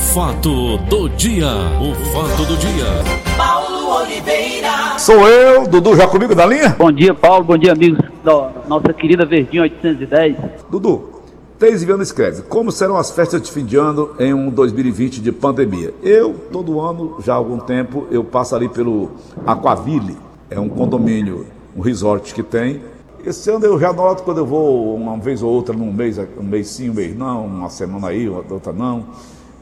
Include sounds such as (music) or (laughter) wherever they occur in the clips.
fato do dia, o fato do dia. Paulo Oliveira. Sou eu, Dudu, já comigo da linha? Bom dia, Paulo. Bom dia, amigos da nossa querida Verdinha 810. Dudu, Teis Viana escreve: Como serão as festas de fim de ano em um 2020 de pandemia? Eu, todo ano, já há algum tempo, eu passo ali pelo Aquaville, é um condomínio, um resort que tem. Esse ano eu já noto quando eu vou uma vez ou outra, num mês, um mês sim, um mês não, uma semana aí, outra não.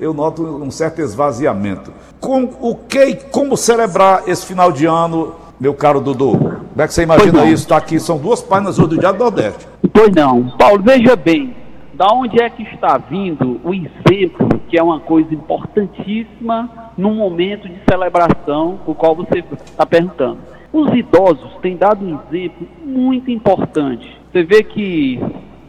Eu noto um certo esvaziamento. Com o que e como celebrar esse final de ano, meu caro Dudu? Como é que você imagina isso? Está aqui, são duas páginas do Diário do Nordeste. Pois não. Paulo, veja bem, da onde é que está vindo o exemplo, que é uma coisa importantíssima num momento de celebração, o qual você está perguntando. Os idosos têm dado um exemplo muito importante. Você vê que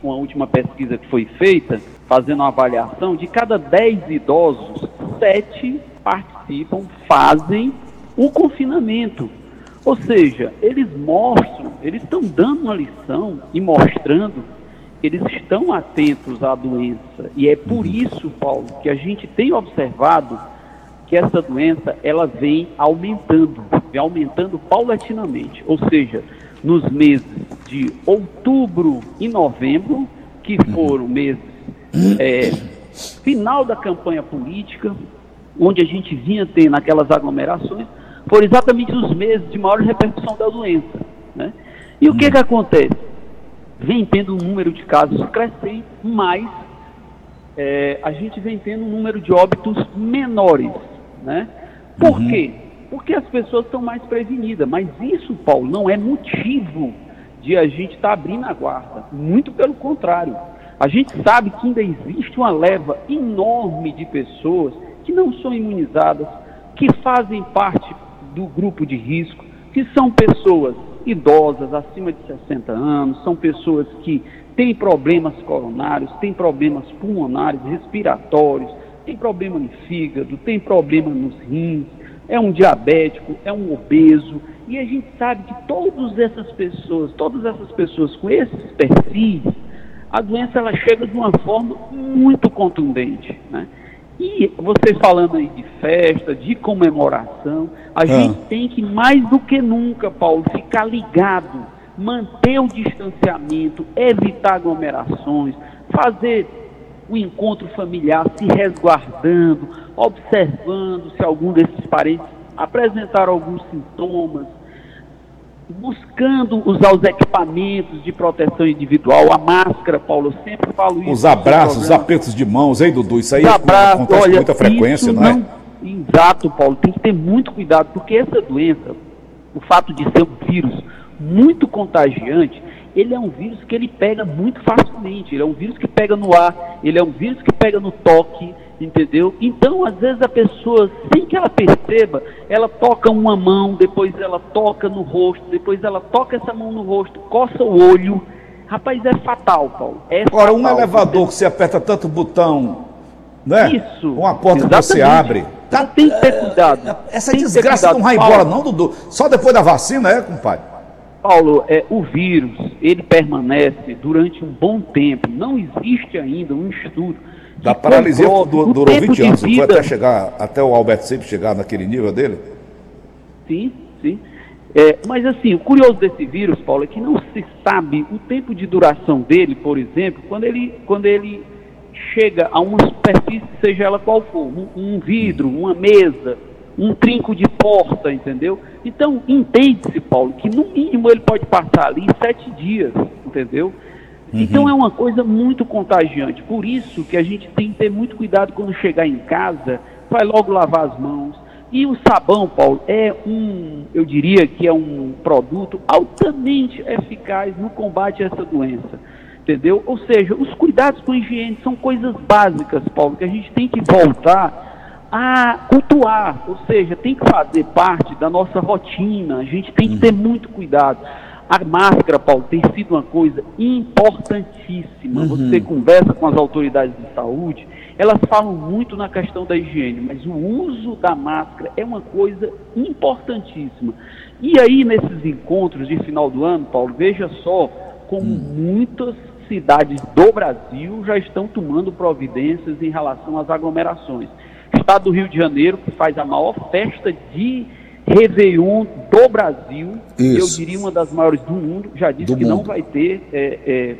uma última pesquisa que foi feita, fazendo uma avaliação, de cada 10 idosos, 7 participam, fazem o confinamento. Ou seja, eles mostram, eles estão dando uma lição e mostrando eles estão atentos à doença. E é por isso, Paulo, que a gente tem observado que essa doença ela vem aumentando, vem aumentando paulatinamente. Ou seja, nos meses de outubro e novembro, que foram meses é, final da campanha política, onde a gente vinha tendo aquelas aglomerações, foram exatamente os meses de maior repercussão da doença. Né? E o que, que acontece? vem tendo um número de casos crescente, mas é, a gente vem tendo um número de óbitos menores. Né? Por uhum. quê? Porque as pessoas estão mais prevenidas. Mas isso, Paulo, não é motivo de a gente estar tá abrindo a guarda. Muito pelo contrário. A gente sabe que ainda existe uma leva enorme de pessoas que não são imunizadas, que fazem parte do grupo de risco, que são pessoas idosas, acima de 60 anos, são pessoas que têm problemas coronários, têm problemas pulmonares, respiratórios, têm problema no fígado, têm problema nos rins, é um diabético, é um obeso, e a gente sabe que todas essas pessoas, todas essas pessoas com esses perfis, a doença ela chega de uma forma muito contundente, né? E você falando aí de festa, de comemoração, a ah. gente tem que, mais do que nunca, Paulo, ficar ligado, manter o distanciamento, evitar aglomerações, fazer o encontro familiar se resguardando, observando se algum desses parentes apresentaram alguns sintomas, buscando usar os equipamentos de proteção individual, a máscara, Paulo, eu sempre falo isso. Os abraços, os apertos de mãos, hein, Dudu? Isso aí abraços, acontece olha, com muita frequência, não é? Não, exato, Paulo, tem que ter muito cuidado, porque essa doença, o fato de ser um vírus muito contagiante, ele é um vírus que ele pega muito facilmente, ele é um vírus que pega no ar, ele é um vírus que pega no toque, entendeu? Então, às vezes a pessoa, sem que ela perceba, ela toca uma mão, depois ela toca no rosto, depois ela toca essa mão no rosto, coça o olho. Rapaz, é fatal, Paulo. É Agora, um elevador que você aperta tanto botão, né? Isso. Uma porta exatamente. que você abre. Tá, tem que ter cuidado. É, essa tem desgraça não vai embora, não, Dudu. Só depois da vacina, é, compadre? Paulo, é, o vírus, ele permanece durante um bom tempo. Não existe ainda um estudo da paralisia controle, durou 20 anos, foi até chegar, até o Alberto sempre chegar naquele nível dele? Sim, sim. É, mas assim, o curioso desse vírus, Paulo, é que não se sabe o tempo de duração dele, por exemplo, quando ele, quando ele chega a uma superfície, seja ela qual for, um, um vidro, uma mesa, um trinco de porta, entendeu? Então, entende-se, Paulo, que no mínimo ele pode passar ali sete dias, entendeu? Uhum. Então é uma coisa muito contagiante. Por isso que a gente tem que ter muito cuidado quando chegar em casa, vai logo lavar as mãos. E o sabão, Paulo, é um, eu diria que é um produto altamente eficaz no combate a essa doença. Entendeu? Ou seja, os cuidados com a higiene são coisas básicas, Paulo, que a gente tem que voltar a cultuar, ou seja, tem que fazer parte da nossa rotina, a gente tem que ter uhum. muito cuidado. A máscara, Paulo, tem sido uma coisa importantíssima. Uhum. Você conversa com as autoridades de saúde, elas falam muito na questão da higiene, mas o uso da máscara é uma coisa importantíssima. E aí, nesses encontros de final do ano, Paulo, veja só como uhum. muitas cidades do Brasil já estão tomando providências em relação às aglomerações. Estado do Rio de Janeiro, que faz a maior festa de Réveillon do Brasil, Isso. eu diria uma das maiores do mundo, já disse Do que não mundo. vai ter é, é,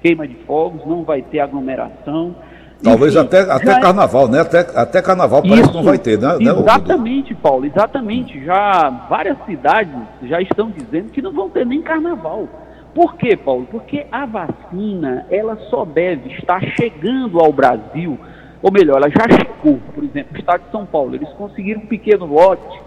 queima de fogos, não vai ter aglomeração. Talvez Enfim, até, até é- carnaval, né? Até, até carnaval parece que não vai ter, né? né? Exatamente, Paulo, exatamente. Já várias cidades já estão dizendo que não vão ter nem carnaval. Por quê, Paulo? Porque a vacina, ela só deve estar chegando ao Brasil, ou melhor, ela já chegou. Por exemplo, o estado de São Paulo, eles conseguiram um pequeno lote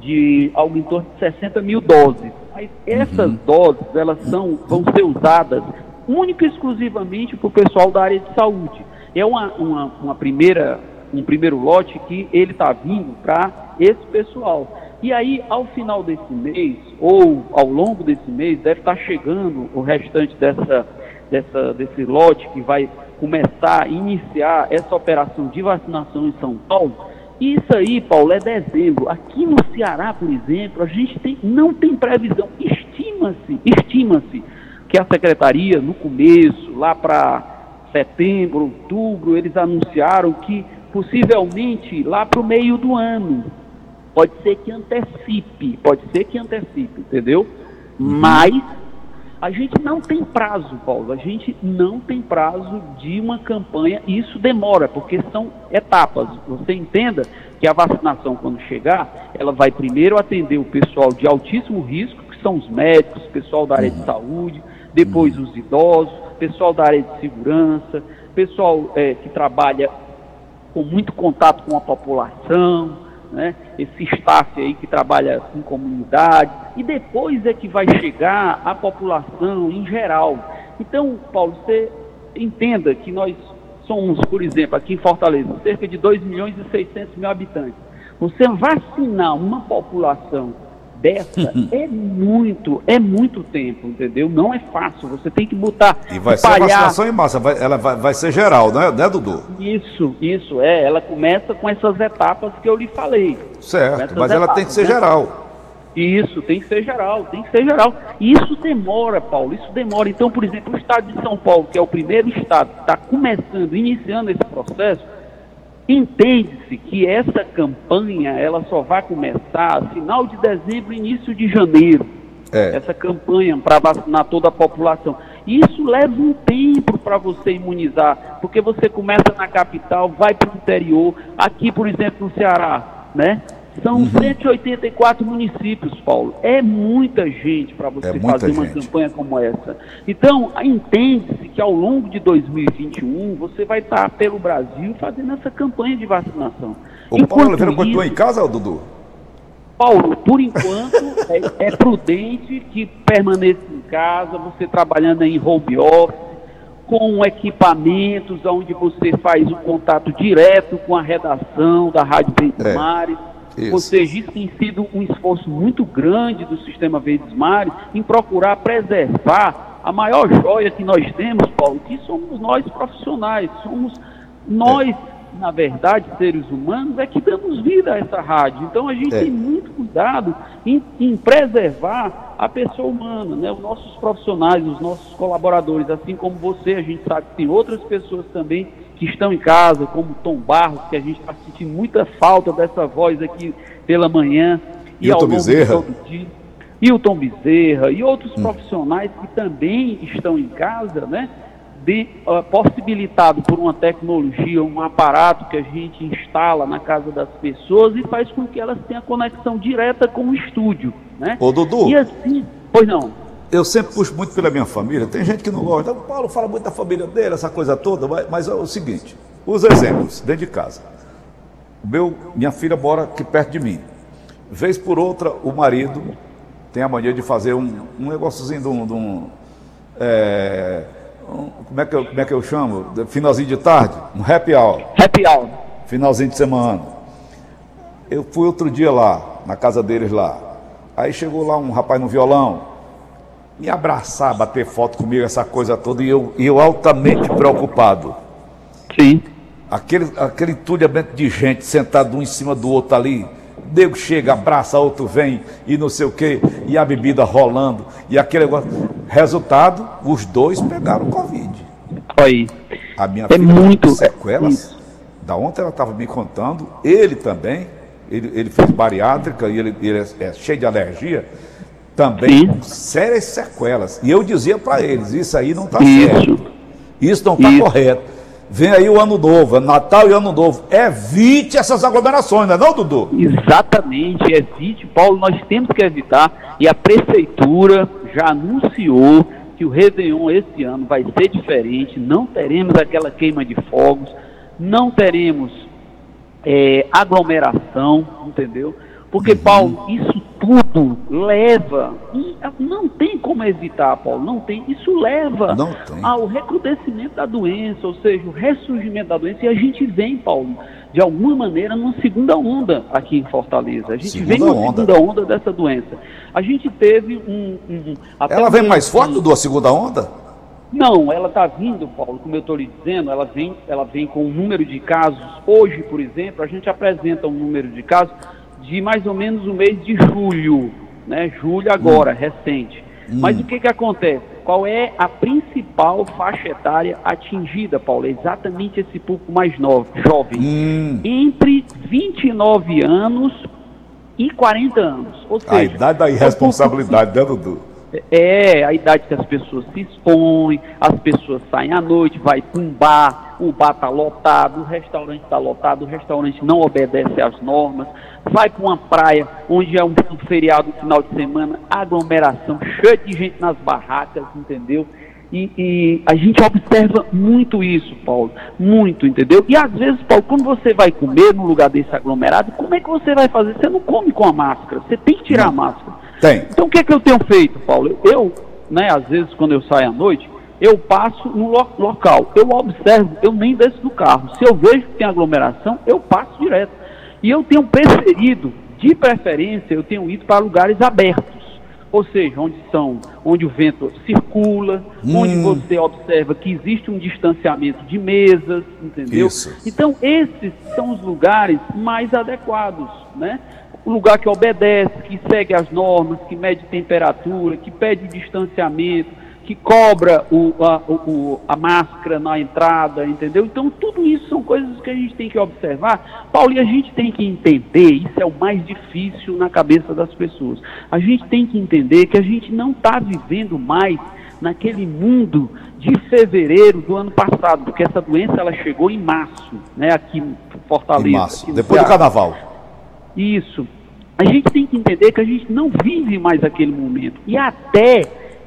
de algo em torno de 60 mil doses. Mas essas doses, elas são, vão ser usadas única e exclusivamente para o pessoal da área de saúde. É uma, uma, uma primeira, um primeiro lote que ele está vindo para esse pessoal. E aí, ao final desse mês, ou ao longo desse mês, deve estar chegando o restante dessa, dessa, desse lote que vai começar a iniciar essa operação de vacinação em São Paulo. Isso aí, Paulo, é dezembro. Aqui no Ceará, por exemplo, a gente tem, não tem previsão. Estima-se, estima-se que a secretaria, no começo, lá para setembro, outubro, eles anunciaram que possivelmente lá para o meio do ano. Pode ser que antecipe, pode ser que antecipe, entendeu? Mas a gente não tem prazo, Paulo. A gente não tem prazo de uma campanha. E isso demora, porque são etapas. Você entenda que a vacinação, quando chegar, ela vai primeiro atender o pessoal de altíssimo risco, que são os médicos, pessoal da área de saúde, depois os idosos, pessoal da área de segurança, pessoal eh, que trabalha com muito contato com a população, né? esse staff aí que trabalha em comunidade, e depois é que vai chegar a população em geral. Então, Paulo, você entenda que nós somos, por exemplo, aqui em Fortaleza, cerca de 2 milhões e 600 mil habitantes. Você vacinar uma população dessa (laughs) é muito, é muito tempo, entendeu? Não é fácil, você tem que botar, E vai ser espalhar- vacinação em massa, vai, ela vai, vai ser geral, né, né, Dudu? isso, isso, é. Ela começa com essas etapas que eu lhe falei. Certo, mas ela tem que ser etapas, né? geral. Isso, tem que ser geral, tem que ser geral. E isso demora, Paulo, isso demora. Então, por exemplo, o estado de São Paulo, que é o primeiro estado que está começando, iniciando esse processo, entende-se que essa campanha ela só vai começar final de dezembro, início de janeiro É. essa campanha para vacinar toda a população. Isso leva um tempo para você imunizar, porque você começa na capital, vai para o interior, aqui, por exemplo, no Ceará, né? São Uhum. 184 municípios, Paulo. É muita gente para você É fazer uma gente. campanha como essa. Então, entende-se que ao longo de 2021 você vai estar pelo Brasil fazendo essa campanha de vacinação. O Paulo Oliveira continua em casa, Dudu? Paulo, por enquanto, (laughs) é, é prudente que permaneça em casa, você trabalhando em home office, com equipamentos onde você faz um contato direto com a redação da Rádio Verdes É, Mares. Isso. Ou seja, isso tem sido um esforço muito grande do Sistema Verdes Mares em procurar preservar a maior joia que nós temos, Paulo, que somos nós profissionais, somos nós, na verdade, seres humanos, é que damos vida a essa rádio. Então a gente É. tem muito cuidado em, em preservar a pessoa humana, né? os nossos profissionais, os nossos colaboradores, assim como você, a gente sabe que tem outras pessoas também que estão em casa, como Tom Barros, que a gente está sentindo muita falta dessa voz aqui pela manhã e ao Hilton longo de Bezerra. todo o dia. Hilton Bezerra e outros profissionais que também estão em casa, né? de, ah, possibilitado por uma tecnologia, um aparato que a gente instala na casa das pessoas e faz com que elas tenham conexão direta com o estúdio, né? Ô, Dudu. E assim, pois não, Eu sempre puxo muito pela minha família. Tem gente que não gosta. O Paulo fala muito da família dele, essa coisa toda. Mas, é o seguinte: os exemplos dentro de casa. Meu, minha filha mora aqui perto de mim. Vez por outra, o marido tem a mania de fazer um, um negóciozinho de um. de um, é, um- como, é que eu, como é que eu chamo? Finalzinho de tarde, um happy hour happy hour. finalzinho de semana. Eu fui outro dia lá, na casa deles lá. Aí chegou lá um rapaz no violão, me abraçar, bater foto comigo, essa coisa toda, e eu, eu altamente preocupado. Sim. Aquele, aquele entulhamento de gente sentado um em cima do outro ali. Nego chega, abraça, outro vem e não sei o quê, e a bebida rolando, e aquele negócio. Resultado, os dois pegaram Covid. Aí. A minha É filha muito. sequelas isso. Da ontem ela estava me contando, ele também, ele, ele fez bariátrica e ele, ele é, é cheio de alergia, também Sim. com sérias sequelas. E eu dizia para eles, isso aí não está certo. Isso não está correto. Vem aí o ano novo, é Natal e ano novo. Evite essas aglomerações, não é não, Dudu? Exatamente, evite, Paulo, nós temos que evitar e a prefeitura já anunciou que o Réveillon esse ano vai ser diferente, não teremos aquela queima de fogos, não teremos é, aglomeração, entendeu? Porque, Uhum. Paulo, isso tudo leva, e não tem como evitar, Paulo, não tem, isso leva Não tem. ao recrudescimento da doença, ou seja, o ressurgimento da doença, e a gente vem, Paulo, de alguma maneira, numa segunda onda aqui em Fortaleza. A gente Segunda vem numa onda. segunda onda dessa doença. A gente teve um. um- Ela vem mais forte, Dudu, a segunda onda? não, ela está vindo, Paulo, como eu estou lhe dizendo, ela vem, ela vem com um número de casos. Hoje, por exemplo, a gente apresenta um número de casos de mais ou menos o mês de julho, né? Julho agora, recente. Mas o que, que acontece? Qual é a principal faixa etária atingida, Paulo? É exatamente esse público mais novo, jovem. Hum, Entre 29 anos e 40 anos. Ou seja, a idade da irresponsabilidade, né, Dudu? é a idade que as pessoas se expõem, as pessoas saem à noite, vai para um bar, o bar está lotado, o restaurante está lotado, o restaurante não obedece às normas, vai para uma praia onde é um, feriado no final de semana, aglomeração, cheia de gente nas barracas, entendeu? E, e a gente observa muito isso, Paulo, muito, entendeu? E às vezes, Paulo, quando você vai comer num lugar desse aglomerado, como é que você vai fazer? Você não come com a máscara, você tem que tirar a máscara. Tem. Então o que é que eu tenho feito, Paulo? Eu, né, às vezes quando eu saio à noite, eu passo no lo- local, eu observo, eu nem desço do carro. Se eu vejo que tem aglomeração, eu passo direto. E eu tenho preferido, de preferência, eu tenho ido para lugares abertos. Ou seja, onde são, onde o vento circula, onde você observa que existe um distanciamento de mesas, entendeu? Isso. Então, esses são os lugares mais adequados, né? O lugar que obedece, que segue as normas, que mede temperatura, que pede o distanciamento, que cobra o, a, o- a máscara na entrada, entendeu? Então, tudo isso são coisas que a gente tem que observar. Paulo, e a gente tem que entender, isso é o mais difícil na cabeça das pessoas. A gente tem que entender que a gente não está vivendo mais naquele mundo de fevereiro do ano passado, porque essa doença ela chegou em março, né, aqui em Fortaleza. Em março, aqui depois do Ceará. carnaval. Isso. A gente tem que entender que a gente não vive mais aquele momento. E até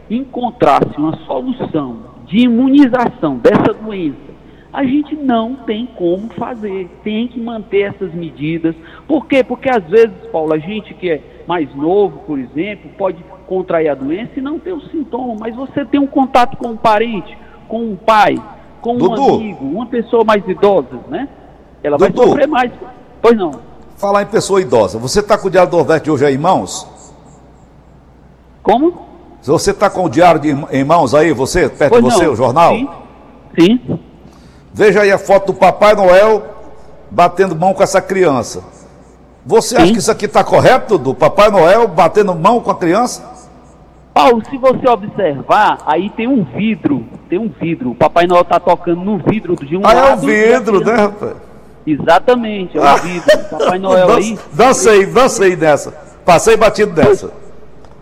encontrar-se uma solução de imunização dessa doença, a gente não tem como fazer. Tem que manter essas medidas. Por quê? Porque às vezes, Paulo, a gente que é mais novo, por exemplo, pode contrair a doença e não ter o sintoma, mas você tem um contato com um parente, com um pai, com um Dudu. amigo, uma pessoa mais idosa, né? Ela vai Dudu. sofrer mais. Pois não. Falar em pessoa idosa, você está com o Diário do Nordeste de hoje aí em mãos? Como? Se você está com o Diário de, em mãos aí, você, perto Pois de você, não. o jornal? Sim. Sim. Veja aí a foto do Papai Noel batendo mão com essa criança. Você acha Sim. que isso aqui está correto, Dudu? Papai Noel batendo mão com a criança? Paulo, se você observar, aí tem um vidro, tem um vidro. O Papai Noel tá tocando no vidro de um Ah, é o lado. e a vidro, né, rapaz? Exatamente, é o vidro. Papai (laughs) Noel aí. Dan- Dancei, dancei nessa. Passei batido nessa.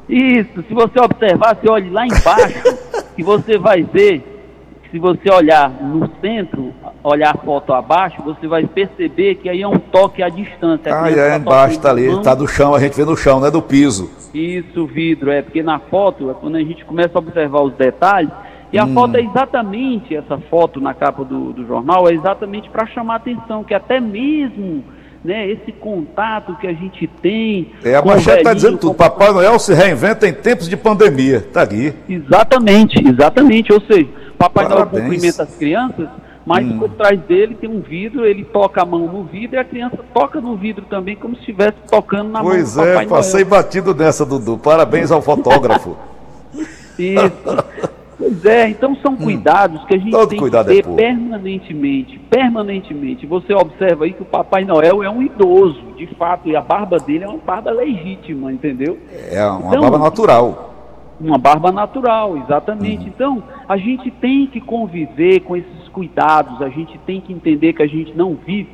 Isso, se você observar, você olha lá embaixo, (laughs) que você vai ver, se você olhar no centro, olhar a foto abaixo, você vai perceber que aí é um toque à distância. Ah, é, embaixo tocando tá ali, mão. tá do chão, a gente vê no chão, não é do piso. Isso, vidro, é porque na foto, é quando a gente começa a observar os detalhes, e a Hum. foto é exatamente, essa foto na capa do, do jornal, é exatamente para chamar a atenção, que até mesmo né, esse contato que a gente tem. É, a com o manchete tá velhinho, dizendo tudo. com- Papai Noel se reinventa em tempos de pandemia. Tá aqui. Exatamente, exatamente. Ou seja, Papai Noel Parabéns. Hum. cumprimenta as crianças, mas por trás dele tem um vidro, ele toca a mão no vidro e a criança toca no vidro também, como se estivesse tocando na Pois mão do é, passei Noel. batido nessa, Dudu. Parabéns ao fotógrafo. (laughs) Isso. Pois é, então são cuidados que a gente Hum. Tem que é ter pouco. permanentemente, permanentemente. Você observa aí que o Papai Noel é um idoso, de fato, e a barba dele é uma barba legítima, entendeu? É uma Então- barba natural. Uma barba natural, exatamente. Uhum. Então, a gente tem que conviver com esses cuidados, a gente tem que entender que a gente não vive,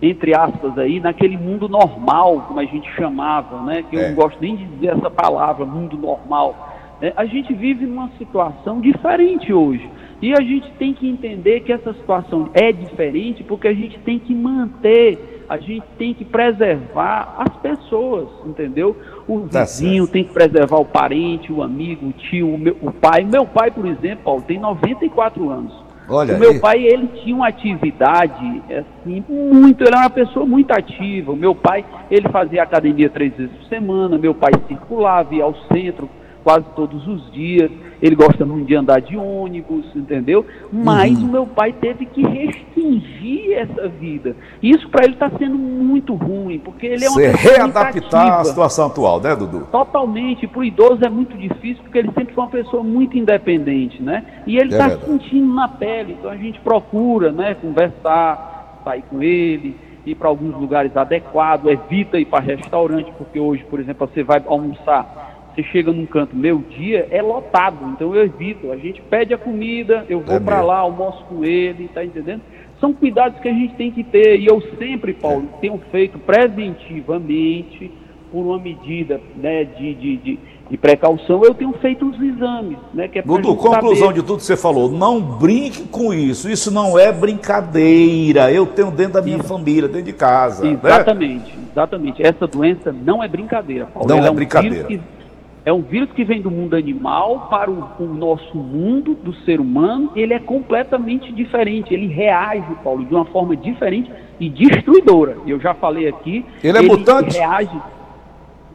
entre aspas aí, naquele mundo normal, como a gente chamava, né? Que eu É. não gosto nem de dizer essa palavra, mundo normal. É, a gente vive numa situação diferente hoje. E a gente tem que entender que essa situação é diferente porque a gente tem que manter, a gente tem que preservar as pessoas, entendeu? O Tá vizinho tem que preservar o parente, o amigo, o tio, o, meu, o pai. Meu pai, por exemplo, Paulo, tem 94 anos. Olha o meu aí. pai, ele tinha uma atividade, assim, muito, ele era uma pessoa muito ativa. O meu pai, ele fazia academia três vezes por semana, meu pai circulava, ia ao centro quase todos os dias. Ele gosta muito de andar de ônibus, entendeu? Mas Uhum. o meu pai teve que restringir essa vida. Isso para ele está sendo muito ruim, porque ele é uma Você muito readaptar a ativa. situação atual, né, Dudu? Totalmente. Para o idoso é muito difícil, porque ele sempre foi uma pessoa muito independente, né? E ele É está verdade. sentindo na pele. Então a gente procura, né, conversar, sair com ele, ir para alguns lugares adequados, evita ir para restaurante, porque hoje, por exemplo, você vai almoçar, você chega num canto, meu dia é lotado, então eu evito. A gente pede a comida, eu vou É para lá, almoço com ele, tá entendendo? São cuidados que a gente tem que ter. E eu sempre, Paulo, tenho feito preventivamente, por uma medida né, de, de, de, de precaução, eu tenho feito os exames, né? Que é Dudu, conclusão saber. de tudo que você falou, não brinque com isso. Isso não é brincadeira. Eu tenho dentro da minha família, dentro de casa. né? Exatamente, exatamente. Essa doença não é brincadeira, Paulo. Não Ela é um brincadeira. vírus que- é um vírus que vem do mundo animal para o, o nosso mundo, do ser humano. Ele é completamente diferente. Ele reage, Paulo, de uma forma diferente e destruidora. Eu já falei aqui. Ele é mutante? reage.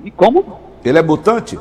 E como? Ele é mutante?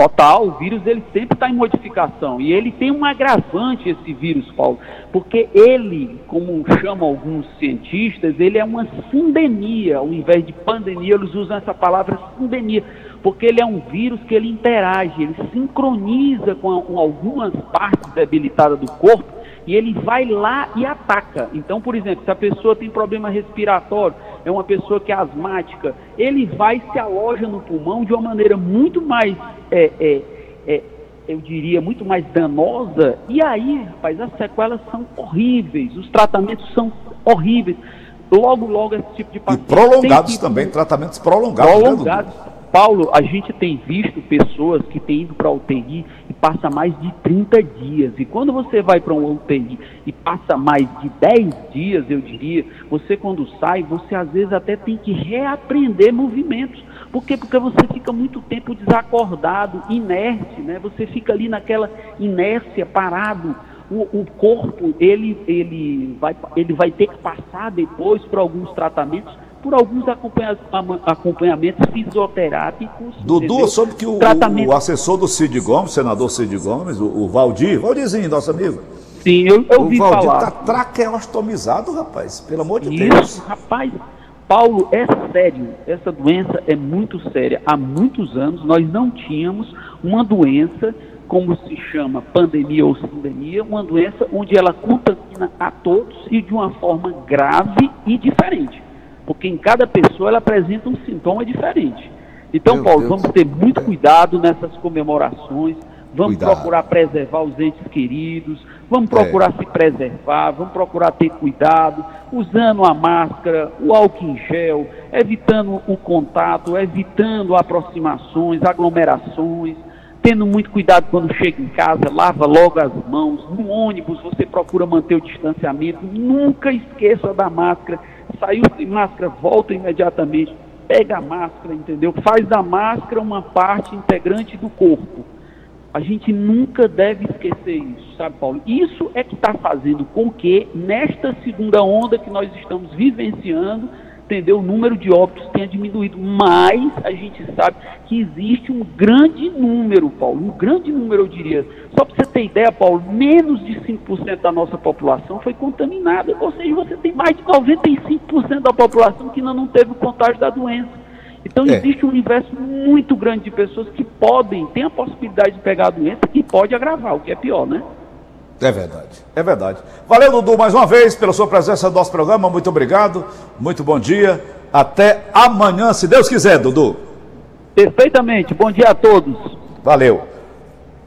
Total, o vírus ele sempre está em modificação e ele tem um agravante esse vírus, Paulo, porque ele, como chamam alguns cientistas, ele é uma sindemia, ao invés de pandemia, eles usam essa palavra sindemia, porque ele é um vírus que ele interage, ele sincroniza com, com algumas partes debilitadas do corpo e ele vai lá e ataca. Então, por exemplo, se a pessoa tem problema respiratório, é uma pessoa que é asmática, ele vai e se aloja no pulmão de uma maneira muito mais, é, é, é, eu diria, muito mais danosa. E aí, rapaz, as sequelas são horríveis, os tratamentos são horríveis. Logo, logo, esse tipo de E paciente prolongados tem que- também, tratamentos prolongados. né, prolongados. Paulo, a gente tem visto pessoas que têm ido para a UTI e passa mais de 30 dias. E quando você vai para uma UTI e passa mais de 10 dias, eu diria, você quando sai, você às vezes até tem que reaprender movimentos. Por quê? Porque você fica muito tempo desacordado, inerte, né? Você fica ali naquela inércia, parado. O, o corpo, ele, ele, vai, ele vai ter que passar depois por alguns tratamentos, por alguns acompanhamentos fisioterápicos. Dudu, soube que o, Tratamento- o assessor do Cid Gomes, senador Cid Gomes, o, o Valdir, Valdirzinho, nosso amigo, Sim, eu, eu o ouvi Valdir falar. tá traqueostomizado, rapaz, pelo amor de Deus. Isso, rapaz, Paulo, é sério. Essa doença é muito séria. Há muitos anos nós não tínhamos uma doença, como se chama pandemia ou sindemia, uma doença onde ela contamina a todos e de uma forma grave e diferente. Porque em cada pessoa ela apresenta um sintoma diferente. Então, Meu Paulo, Deus. vamos ter muito cuidado nessas comemorações. Vamos Cuidado. procurar preservar os entes queridos, vamos É. procurar se preservar, vamos procurar ter cuidado, usando a máscara, o álcool em gel, evitando o contato, evitando aproximações, aglomerações, tendo muito cuidado quando chega em casa, lava logo as mãos, no ônibus você procura manter o distanciamento, nunca esqueça da máscara, saiu sem máscara, volta imediatamente, pega a máscara, entendeu? Faz da máscara uma parte integrante do corpo. A gente nunca deve esquecer isso, sabe, Paulo? Isso é que está fazendo com que, nesta segunda onda que nós estamos vivenciando, entendeu? O número de óbitos tenha diminuído. Mas a gente sabe que existe um grande número, Paulo, um grande número, eu diria. Só para você ter ideia, Paulo, menos de 5% da nossa população foi contaminada. Ou seja, você tem mais de 95% da população que ainda não teve o contágio da doença. Então É. existe um universo muito grande de pessoas que podem, tem a possibilidade de pegar a doença e pode agravar, o que é pior, né? É verdade, é verdade. Valeu, Dudu, mais uma vez pela sua presença no nosso programa. Muito obrigado, muito bom dia. Até amanhã, se Deus quiser, Dudu. Perfeitamente. Bom dia a todos. Valeu.